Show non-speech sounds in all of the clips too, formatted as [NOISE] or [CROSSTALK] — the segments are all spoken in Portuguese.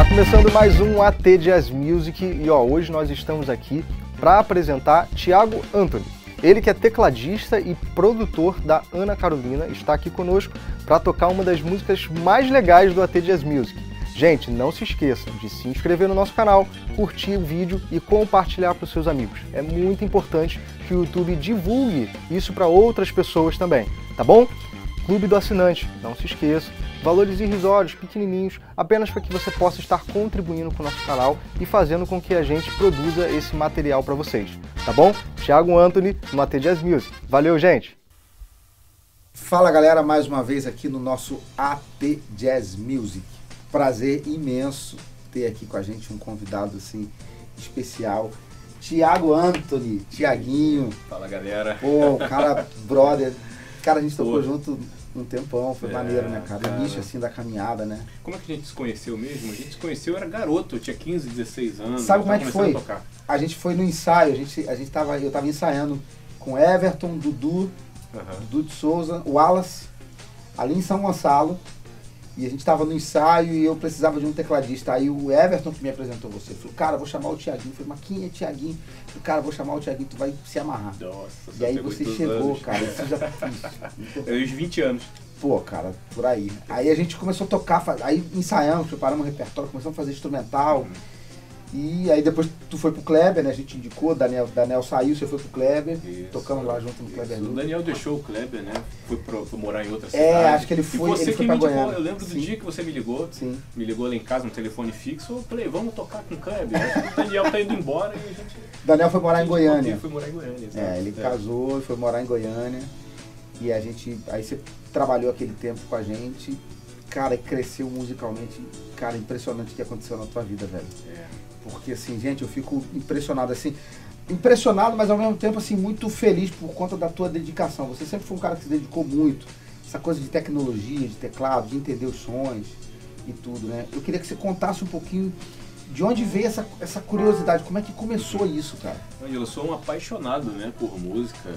Tá começando mais um AT Jazz Music e ó, hoje nós estamos aqui para apresentar Thiago Anthony. Ele que é tecladista e produtor da Ana Carolina está aqui conosco para tocar uma das músicas mais legais do AT Jazz Music. Gente, não se esqueçam de se inscrever no nosso canal, curtir o vídeo e compartilhar para os seus amigos. É muito importante que o YouTube divulgue isso para outras pessoas também, tá bom? Clube do Assinante, não se esqueça. Valores irrisórios, pequenininhos, apenas para que você possa estar contribuindo com o nosso canal e fazendo com que a gente produza esse material para vocês, tá bom? Thiago Anthony, no AT Jazz Music. Valeu, gente! Fala galera, mais uma vez aqui no nosso AT Jazz Music. Prazer imenso ter aqui com a gente um convidado assim especial, Tiago Anthony, Tiaguinho. Fala galera. Pô, cara, brother. Cara, a gente tocou Pô. junto um tempão, foi É, maneiro, né, cara? cara. Início assim da caminhada, né? Como é que a gente se conheceu mesmo? A gente se conheceu, eu era garoto, tinha 15, 16 anos. Sabe como é que foi? a. A gente foi no ensaio, a gente, a gente tava, eu tava ensaiando com Everton, Dudu. Dudu de Souza, Wallace, ali em São Gonçalo. E a gente tava no ensaio e eu precisava de um tecladista. Aí o Everton que me apresentou você. Falou, cara, vou chamar o Tiaguinho. Falei, mas quem é Tiaguinho? Falei, cara, vou chamar o Tiaguinho, tu vai se amarrar. Nossa, E aí você chegou, anos. cara. Isso já isso, [LAUGHS] Eu uns 20 anos. Pô, cara, por aí. Aí a gente começou a tocar, aí ensaiamos, preparamos um repertório, começamos a fazer instrumental. E aí depois tu foi pro Kleber, né? A gente indicou, Daniel, Daniel saiu, você foi pro Kleber. Isso. Tocamos lá junto no Isso. Kleber O. Daniel deixou o Kleber, né? Foi, pro, foi morar em outra cidade. É, acho que ele E foi- você ele que foi me pra indicou, Goiânia. eu lembro do Sim. dia que você me ligou. Sim. Me ligou lá em casa no telefone fixo. Eu falei, vamos tocar com o Kleber. O Daniel tá indo embora e a gente. Daniel foi morar em Goiânia. Foi morar em Goiânia. exato. É, ele casou e foi morar em Goiânia. E a gente. Aí você trabalhou aquele tempo com a gente. Cara, e cresceu musicalmente. Cara, impressionante o que aconteceu na tua vida, velho. É. Porque assim, gente, eu fico impressionado assim. Impressionado, mas ao mesmo tempo assim, muito feliz por conta da tua dedicação. Você sempre foi um cara que se dedicou muito. Essa coisa de tecnologia, de teclado, de entender os sons e tudo, né? Eu queria que você contasse um pouquinho de onde veio essa, essa curiosidade, como é que começou isso, cara? Eu sou um apaixonado né, por música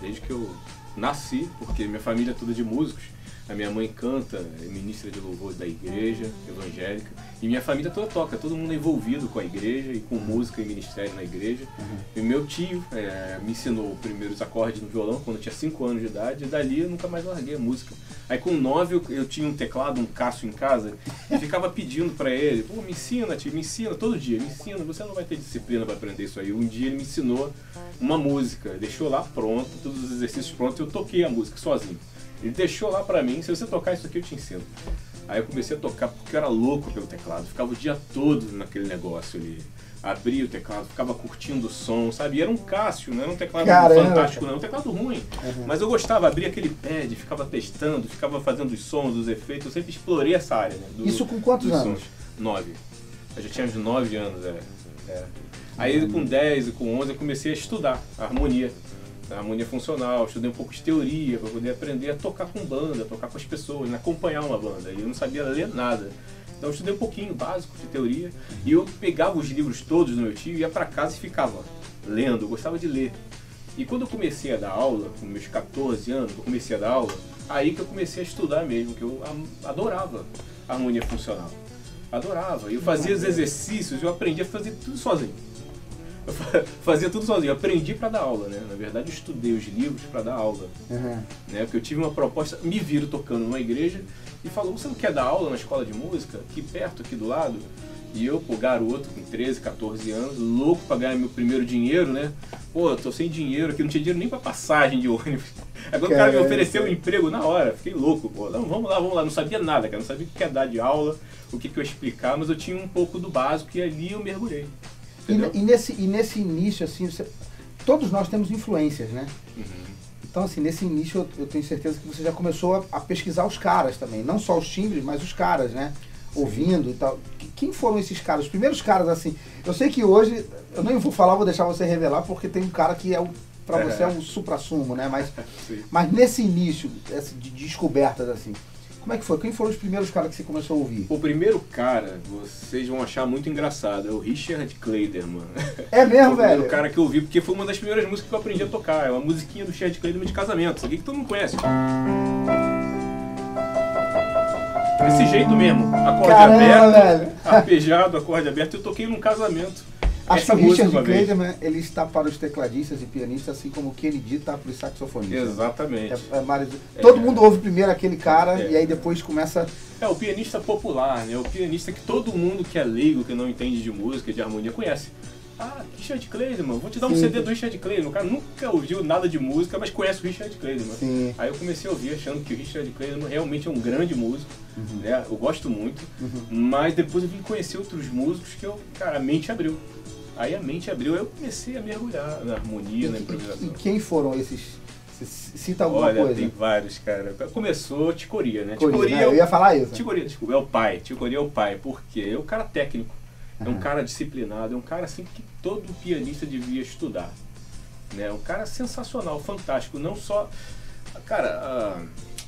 desde que eu nasci, porque minha família é toda de músicos. A minha mãe canta, é ministra de louvor da igreja evangélica. E minha família toda toca, todo mundo é envolvido com a igreja e com música e ministério na igreja. E meu tio é, me ensinou os primeiros acordes no violão quando eu tinha 5 anos de idade. E dali eu nunca mais larguei a música. Aí com 9 eu, eu tinha um teclado, um Cássio em casa. E [LAUGHS] ficava pedindo pra ele, pô, me ensina, tio, me ensina todo dia, me ensina. Você não vai ter disciplina pra aprender isso aí. Um dia ele me ensinou uma música, deixou lá pronto, todos os exercícios prontos. Eu toquei a música sozinho. Ele deixou lá pra mim, se você tocar isso aqui eu te ensino. Aí eu comecei a tocar porque eu era louco pelo teclado, ficava o dia todo naquele negócio ali. Abria o teclado, ficava curtindo o som, sabe? E era um Cássio, não era um teclado Caramba. fantástico, não, era um teclado ruim. Uhum. Mas eu gostava, abria aquele pad, ficava testando, ficava fazendo os sons, os efeitos, eu sempre explorei essa área, né? do- Isso com quantos anos? sons. Nove. Eu já tinha uns nove anos, é. é. Aí com 10 e com 11 eu comecei a estudar a harmonia. A harmonia funcional, estudei um pouco de teoria para poder aprender a tocar com banda, tocar com as pessoas, né? acompanhar uma banda. E eu não sabia ler nada. Então eu estudei um pouquinho básico de teoria e eu pegava os livros todos do meu tio, ia para casa e ficava lendo, eu gostava de ler. E quando eu comecei a dar aula, com meus 14 anos, eu comecei a dar aula, aí que eu comecei a estudar mesmo, que eu adorava a harmonia funcional. Adorava. Eu fazia os exercícios, eu aprendi a fazer tudo sozinho. [LAUGHS] Fazia tudo sozinho, eu aprendi para dar aula, né? Na verdade, eu estudei os livros para dar aula, Uhum. né? Porque eu tive uma proposta, me viram tocando numa igreja e falou: "Você não quer dar aula na escola de música aqui perto, aqui do lado?" E eu, pô, garoto, com 13, 14 anos, louco pra ganhar meu primeiro dinheiro, né? Pô, eu tô sem dinheiro aqui, não tinha dinheiro nem pra passagem de [LAUGHS] ônibus. Agora o cara me ofereceu um emprego na hora, fiquei louco, pô. Não, vamos lá, vamos lá. Não sabia nada, cara, não sabia o que ia dar de aula, o que, que eu ia explicar, mas eu tinha um pouco do básico e ali eu mergulhei. E, e nesse, e nesse início, assim, você- todos nós temos influências, né? Uhum. Então, assim, nesse início eu, eu tenho certeza que você já começou a, a pesquisar os caras também. Não só os timbres, mas os caras, né? Ouvindo e tal. Que- Quem foram esses caras? Os primeiros caras, assim. Eu sei que hoje, eu nem vou falar, vou deixar você revelar, porque tem um cara que é o. Pra você é um supra-sumo, né? Mas, [LAUGHS] Sim. mas nesse início de descobertas, assim, como é que foi? Quem foram os primeiros caras que você começou a ouvir? O primeiro cara, vocês vão achar muito engraçado, é o Richard Kleiderman. É mesmo, [LAUGHS] o velho? primeiro cara que eu ouvi, porque foi uma das primeiras músicas que eu aprendi a tocar. É uma musiquinha do Richard Kleiderman de casamento. Isso aqui que todo mundo conhece. Desse jeito mesmo. Acorde Caramba, aberto, velho. arpejado, acorde aberto. Eu toquei num casamento. Acho Essa que o Richard. Clayderman, ele está para os tecladistas e pianistas, assim como o Kennedy está para os saxofonistas. Exatamente. É, é mais- Todo É. mundo ouve primeiro aquele cara É. e aí depois começa. É o pianista popular, né? O pianista que todo mundo que é leigo, que não entende de música, de harmonia, conhece. Ah, Richard Clayderman, vou te dar um Sim. CD do Richard Clayderman. O cara nunca ouviu nada de música, mas conhece o Richard Clayderman. Sim. Aí eu comecei a ouvir achando que o Richard Clayderman realmente é um grande músico, né? Eu gosto muito, mas depois eu vim conhecer outros músicos que eu, cara, a mente abriu. Aí a mente abriu, eu comecei a mergulhar na harmonia, na E, improvisação. e quem foram esses? Cita alguma Olha, coisa? tem vários, cara. Começou Ticoria, né? Coringa, Ticoria né? é o- Eu ia falar isso. Ticoria, desculpa, é o pai. Ticoria é o pai, porque é um cara técnico, é um cara disciplinado, é um cara assim que todo pianista devia estudar. Né? Um cara sensacional, fantástico. Não só. Cara,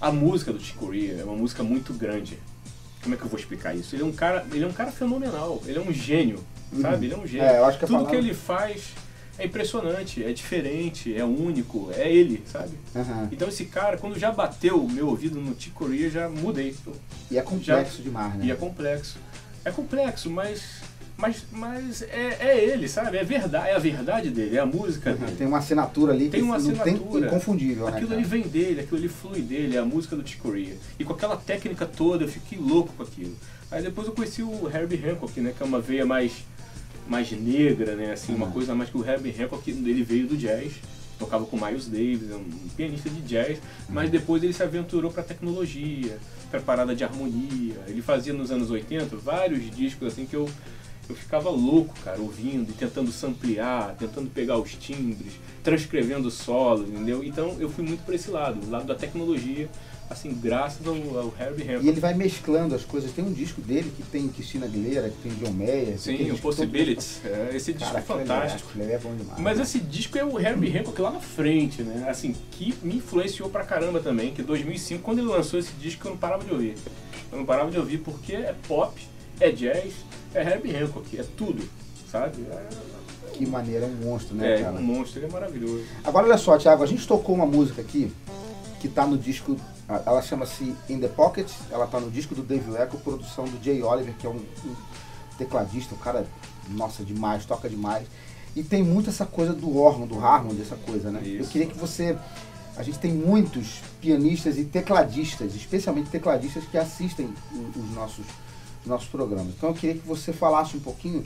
a, a música do Ticoria é uma música muito grande. Como é que eu vou explicar isso? Ele é um cara, ele é um cara fenomenal, ele é um gênio, sabe? Ele é um gênio. É, eu acho que Tudo palavra- que ele faz é impressionante, é diferente, é único, é ele, sabe? Aham. Então esse cara, quando já bateu o meu ouvido no Ticoria, já mudei. E é complexo demais, né? E é complexo. É complexo, mas. Mas, mas é, é ele, sabe? É verdade, é a verdade dele, é a música Aham, dele. Tem uma assinatura ali Tem que uma não tem assinatura. inconfundível, né? Aquilo cara? ali vem dele, aquilo ali flui dele, é a música do Chick Corea. E com aquela técnica toda, eu fiquei louco com aquilo. Aí depois eu conheci o Herbie Hancock, né? Que é uma veia mais, mais negra, né? Assim, uma Uhum. coisa mais que o Herbie Hancock, ele veio do jazz. Tocava com Miles Davis, é um pianista de jazz, mas depois ele se aventurou para tecnologia, para parada de harmonia. Ele fazia nos anos 80 vários discos assim que eu eu ficava louco, cara, ouvindo e tentando samplear, tentando pegar os timbres, transcrevendo solos, entendeu? Então eu fui muito para esse lado, o lado da tecnologia, assim, graças ao, ao Herbie Hancock. E ele vai mesclando as coisas. Tem um disco dele que tem Cristina Aguilera, que tem John Mayer. Sim, o disco todo- Possibilities. É, esse disco Cara, é aquilo ali fantástico. aquilo ali é bom demais. Mas esse disco é o Herbie Hancock lá na frente, né? Assim, que me influenciou pra caramba também, que 2005, quando ele lançou esse disco, eu não parava de ouvir. Eu não parava de ouvir porque é pop, é jazz, é Herbie Hancock, é tudo, sabe? É, Que maneira, é um monstro, né, é cara? um monstro, ele é maravilhoso. Agora olha só, Thiago, a gente tocou uma música aqui que tá no disco, ela chama-se In the Pocket, ela tá no disco do Dave Lecco, produção do Jay Oliver, que é um, um tecladista, um cara, nossa, demais, toca demais. E tem muito essa coisa do órgão, do Harmon, essa coisa, né? Eu Isso. queria que você. A gente tem muitos pianistas e tecladistas, especialmente tecladistas que assistem os nossos, os nossos programas. Então eu queria que você falasse um pouquinho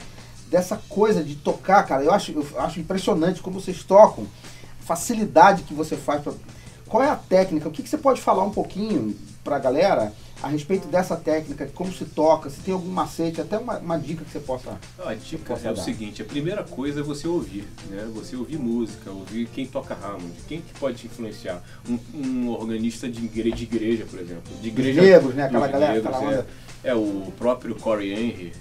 dessa coisa de tocar, cara. Eu acho, eu acho impressionante como vocês tocam, a facilidade que você faz. Pra... Qual é a técnica? O que, que você pode falar um pouquinho pra galera a respeito dessa técnica, de como se toca, se tem algum macete, até uma, uma dica que você possa. A dica posso é o dar? seguinte, a primeira coisa é você ouvir, né? Você ouvir música, ouvir quem toca Hammond, quem que pode te influenciar? Um, um organista de igreja, de igreja, por exemplo. De igreja, negros, né? Aquela galera, negros, aquela onda. É, o próprio Corey Henry,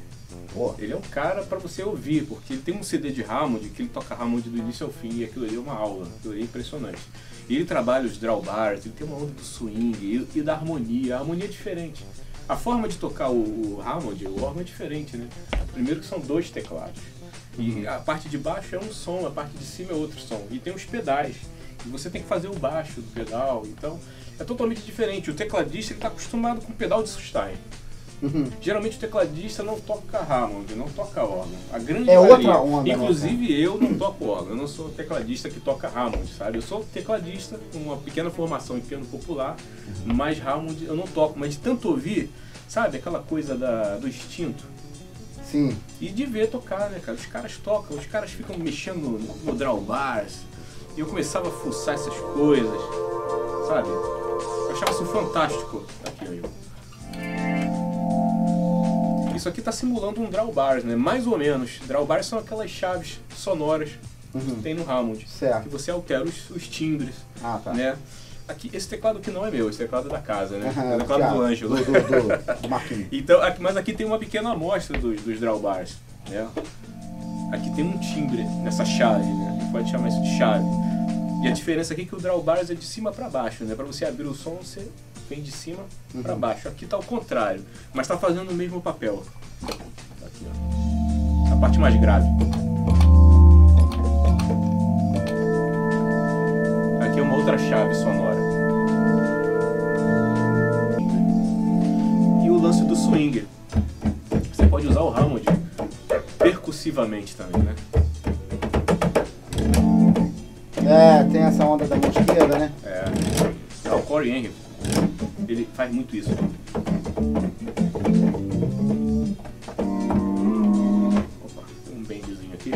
Pô, ele é um cara pra você ouvir, porque ele tem um CD de Hammond que ele toca Hammond do início ao fim, e aquilo ali é uma aula, aquilo ali é impressionante. E ele trabalha os drawbars, ele tem uma onda do swing e, e da harmonia, a harmonia é diferente. A forma de tocar o, o Hammond, o órgão é diferente, né? Primeiro que são dois teclados. E a parte de baixo é um som, a parte de cima é outro som. E tem os pedais. E você tem que fazer o baixo do pedal, então é totalmente diferente. O tecladista está acostumado com o pedal de sustain. Uhum. Geralmente o tecladista não toca Hammond, não toca órgão. A grande É maioria, outra onda, né, Inclusive eu não toco órgão, eu não sou tecladista que toca Hammond, sabe? Eu sou tecladista com uma pequena formação em piano popular, Uhum. mas Hammond eu não toco. Mas de tanto ouvir, sabe, aquela coisa da, do instinto. sim. E de ver tocar, né, cara? Os caras tocam, os caras ficam mexendo no, no drawbars. E eu começava a fuçar essas coisas, sabe? Eu achava isso fantástico aqui, ó. Isso aqui tá simulando um drawbars, né? Mais ou menos. Drawbars são aquelas chaves sonoras que Uhum. tem no Hammond. Que Certo. você altera os, os timbres, Ah, tá. né? Aqui, esse teclado aqui não é meu, esse teclado é da casa, né? Aham, [LAUGHS] é o teclado do Ângelo. Do, do, do, do [LAUGHS] Marquinhos. Então, aqui- mas aqui tem uma pequena amostra dos, dos drawbars, né? Aqui tem um timbre nessa chave, né? A gente pode chamar isso de chave. E a diferença aqui é que o drawbars é de cima para baixo, né? Para você abrir o som, você vem de cima para Uhum. baixo. Aqui tá o contrário, mas tá fazendo o mesmo papel. Aqui, ó. A parte mais grave. Aqui é uma outra chave sonora. E o lance do swing. Você pode usar o Hammond percussivamente também, né? É, tem essa onda da mão esquerda, né? É. Não, o Corey Henry, ele faz muito isso. Opa, um bendzinho aqui.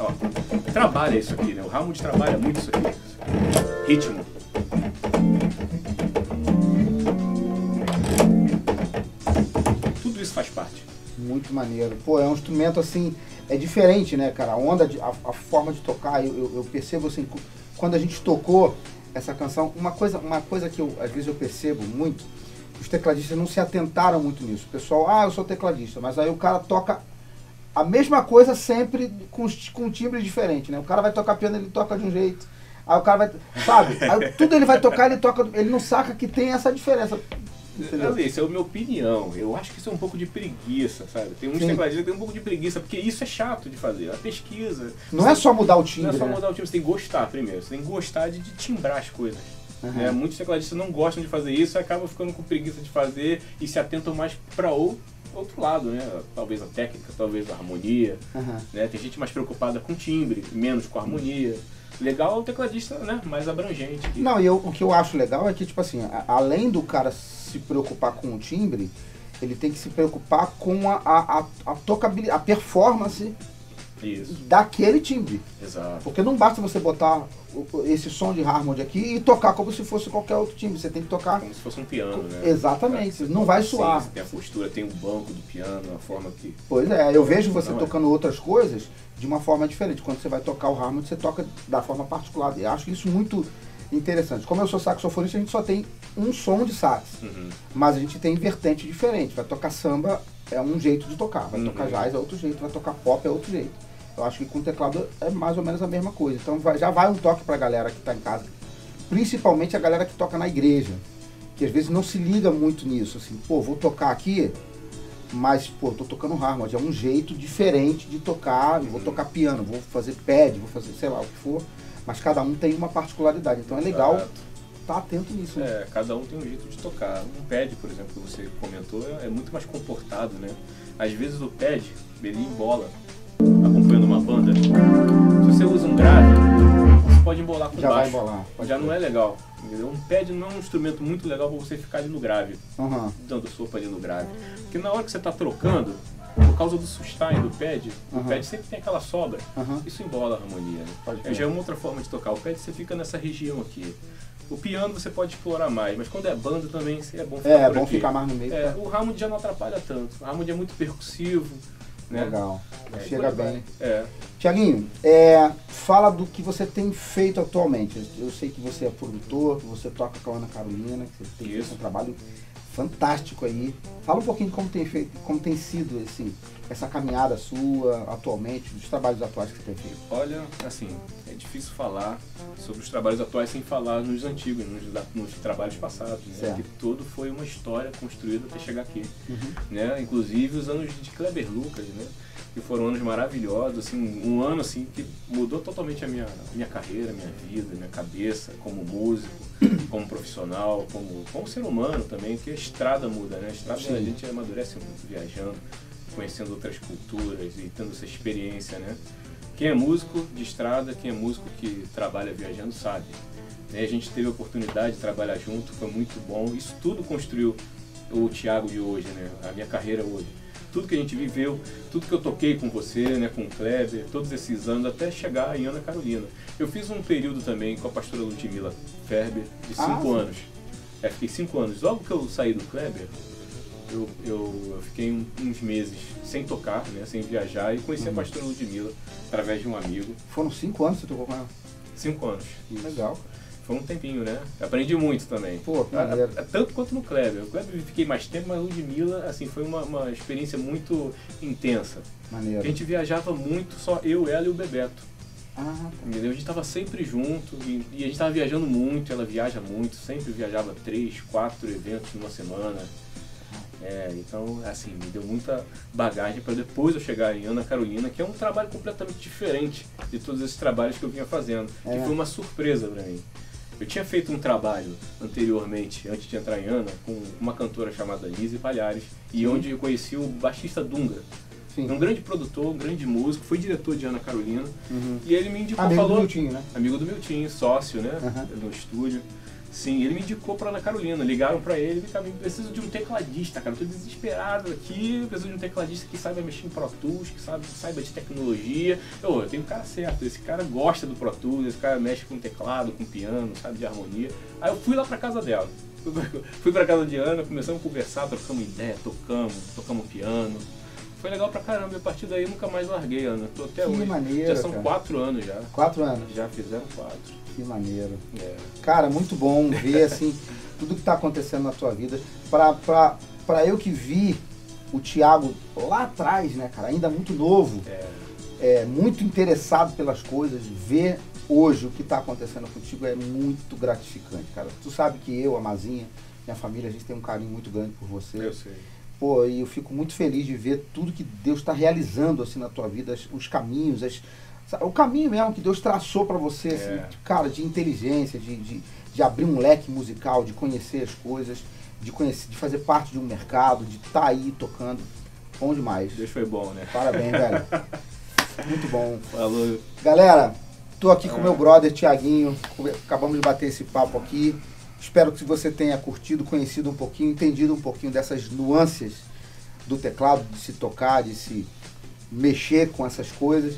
Ó, trabalha isso aqui, né? O Hammond trabalha muito isso aqui. Ritmo. Tudo isso faz parte. Muito maneiro. Pô, é um instrumento assim, é diferente, né, cara? A onda, de, a, a forma de tocar, eu, eu, percebo assim, quando a gente tocou essa canção, uma coisa, uma coisa que eu, às vezes eu percebo muito, os tecladistas não se atentaram muito nisso. O pessoal, ah, eu sou tecladista, mas aí o cara toca a mesma coisa sempre com, com um timbre diferente, né? O cara vai tocar piano, ele toca de um jeito. Aí o cara vai, sabe? Aí tudo ele vai tocar, ele toca, ele não saca que tem essa diferença. Ali, isso é a minha opinião. Eu acho que isso é um pouco de preguiça, sabe? Tem uns tecladistas que tem um pouco de preguiça, porque isso é chato de fazer. A pesquisa. Não é só mudar o Não timbre, é só né? mudar o time, você tem que gostar primeiro. Você tem que gostar de, de timbrar as coisas. Aham. né? Muitos tecladistas não gostam de fazer isso e acabam ficando com preguiça de fazer e se atentam mais para o outro lado, né? Talvez a técnica, talvez a harmonia. Aham. Né? Tem gente mais preocupada com timbre, menos com a harmonia. Legal é o tecladista né? mais abrangente. Não, e eu- o que eu acho legal é que, tipo assim, a- além do cara se preocupar com o timbre, ele tem que se preocupar com a, a, a, a tocabilidade, a performance Isso, daquele timbre. exato. Porque não basta você botar esse som de Harmony aqui e tocar como se fosse qualquer outro timbre. Você tem que tocar. Como se fosse um piano, né? Exatamente, Você não vai suar. assim, Tem a postura, tem o banco do piano, a forma que. Pois é, eu vejo você Não é. tocando outras coisas de uma forma diferente. Quando você vai tocar o Harmony, você toca da forma particular. Eu acho isso muito interessante. Como eu sou saxofonista, a gente só tem um som de sax. Uhum. Mas a gente tem vertente diferente. Vai tocar samba é um jeito de tocar, vai Uhum. tocar jazz é outro jeito, vai tocar pop é outro jeito. Eu acho que com teclado é mais ou menos a mesma coisa. Então vai- já vai um toque pra galera que tá em casa. Principalmente a galera que toca na igreja. Que às vezes não se liga muito nisso. Assim, pô, vou tocar aqui, mas, pô, tô tocando Harmony. É um jeito diferente de tocar. Vou Uhum. tocar piano, vou fazer pad, vou fazer sei lá o que for. Mas cada um tem uma particularidade. Então é legal Exato. Estar atento nisso. né? É, cada um tem um jeito de tocar. Um pad, por exemplo, que você comentou, é, muito mais comportado, né? Às vezes o pad, ele embola, acompanhando uma banda. Se você usa um grave, você pode embolar com Já vai baixo. embolar. pode Já crer. não é legal, entendeu? Um pad não é um instrumento muito legal para você ficar ali no grave, Aham. dando sopa ali no grave. Porque na hora que você está trocando, por causa do sustain do pad, o Aham. pad sempre tem aquela sobra. Aham. Isso embola a harmonia. Né? Já é uma outra forma de tocar. O pad você fica nessa região aqui. O piano você pode explorar mais, mas quando é banda também é bom ficar É, é bom aqui. ficar mais no meio. É, tá? o Hammond já não atrapalha tanto. O Hammond é muito percussivo. Né? Legal. É, Chega bem. É. Tiaguinho, é, fala do que você tem feito atualmente. Eu sei que você é produtor, que você toca com a Ana Carolina, que você tem Isso. um trabalho fantástico aí. Fala um pouquinho de como tem feito, como tem sido esse, essa caminhada sua atualmente, dos trabalhos atuais que você tem feito. Olha, assim, é difícil falar sobre os trabalhos atuais sem falar nos antigos, nos, nos trabalhos passados, né? Que tudo foi uma história construída até chegar aqui. Uhum. né? Inclusive os anos de Kleber Lucas, né? Que foram anos maravilhosos, assim, um ano assim que mudou totalmente a minha, minha carreira, minha vida, minha cabeça, como músico, [COUGHS] como profissional, como, como ser humano também, que a estrada muda, né? A estrada Sim. a gente amadurece muito viajando, conhecendo outras culturas e tendo essa experiência, né? Quem é músico de estrada, quem é músico que trabalha viajando sabe. Né? A gente teve a oportunidade de trabalhar junto, foi muito bom. Isso tudo construiu o Thiago de hoje, né? A minha carreira hoje. Tudo que a gente viveu, tudo que eu toquei com você, né, com o Kleber, todos esses anos até chegar em Ana Carolina. Eu fiz um período também com a pastora Ludmilla Ferber de Ah, cinco sim. anos. É, fiquei cinco anos. Logo que eu saí do Kleber, eu, eu, eu fiquei um- uns meses sem tocar, né, sem viajar e conheci Uhum. a pastora Ludmilla através de um amigo. Foram cinco anos que você tocou com ela. Cinco anos. Isso. Legal. Foi um tempinho, né? Aprendi muito também. Pô, que Ah, maneiro. ah, Tanto quanto no Kleber. O Kleber fiquei mais tempo, mas o Ludmilla, assim, foi uma, uma experiência muito intensa. A Maneiro. gente viajava muito, só eu, ela e o Bebeto. Ah, tá. Entendeu? A gente estava sempre junto e, e a gente estava viajando muito, ela viaja muito, sempre viajava três, quatro eventos numa semana. É, então, assim, me deu muita bagagem para depois eu chegar em Ana Carolina, que é um trabalho completamente diferente de todos esses trabalhos que eu vinha fazendo, É. que foi uma surpresa para mim. Eu tinha feito um trabalho anteriormente, antes de entrar em Ana, com uma cantora chamada Nise Palhares, e Sim. onde eu conheci o baixista Dunga. Sim. Um grande produtor, um grande músico, foi diretor de Ana Carolina, Uhum. e ele me indicou, Amigo do falou... Miltinho, né? Amigo do Miltinho, sócio, né? Aham. No estúdio. Sim, ele me indicou pra Ana Carolina. Ligaram pra ele, cá, eu preciso de um tecladista, cara. Tô desesperado aqui, preciso de um tecladista que saiba mexer em Pro Tools, que saiba, saiba de tecnologia. Eu, eu tenho o cara certo, esse cara gosta do Pro Tools, esse cara mexe com teclado, com piano, sabe de harmonia. Aí eu fui lá pra casa dela. [LAUGHS] Fui pra casa de Ana, começamos a conversar, trocamos ideia, tocamos, tocamos piano. Foi legal pra caramba, e a partir daí eu nunca mais larguei, Ana. Tô até Que hoje. maneiro, já são cara. quatro anos já. Quatro anos. Já fizeram quatro. Que maneiro. É. Cara, muito bom ver assim [LAUGHS] tudo que está acontecendo na tua vida. Pra, pra, pra eu que vi o Thiago lá atrás, né, cara, ainda muito novo, É. é, muito interessado pelas coisas, ver hoje o que está acontecendo contigo é muito gratificante, cara. Tu sabe que eu, a Mazinha, minha família, a gente tem um carinho muito grande por você. Eu sei. Pô, e eu fico muito feliz de ver tudo que Deus está realizando assim na tua vida, os caminhos, as- o caminho mesmo que Deus traçou para você, assim, É. cara, de inteligência, de, de, de abrir um leque musical, de conhecer as coisas, de conhecer, de fazer parte de um mercado, de estar aí tocando. Bom demais. Deus foi bom, né? Parabéns, velho. [LAUGHS] Muito bom. Falou. Galera, tô aqui com meu brother Tiaguinho. Acabamos de bater esse papo aqui. Espero que você tenha curtido, conhecido um pouquinho, entendido um pouquinho dessas nuances do teclado, de se tocar, de se mexer com essas coisas.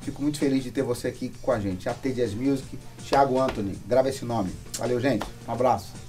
Fico muito feliz de ter você aqui com a gente. AT Jazz Music, Thiago Anthony. Grava esse nome. Valeu, gente. Um abraço.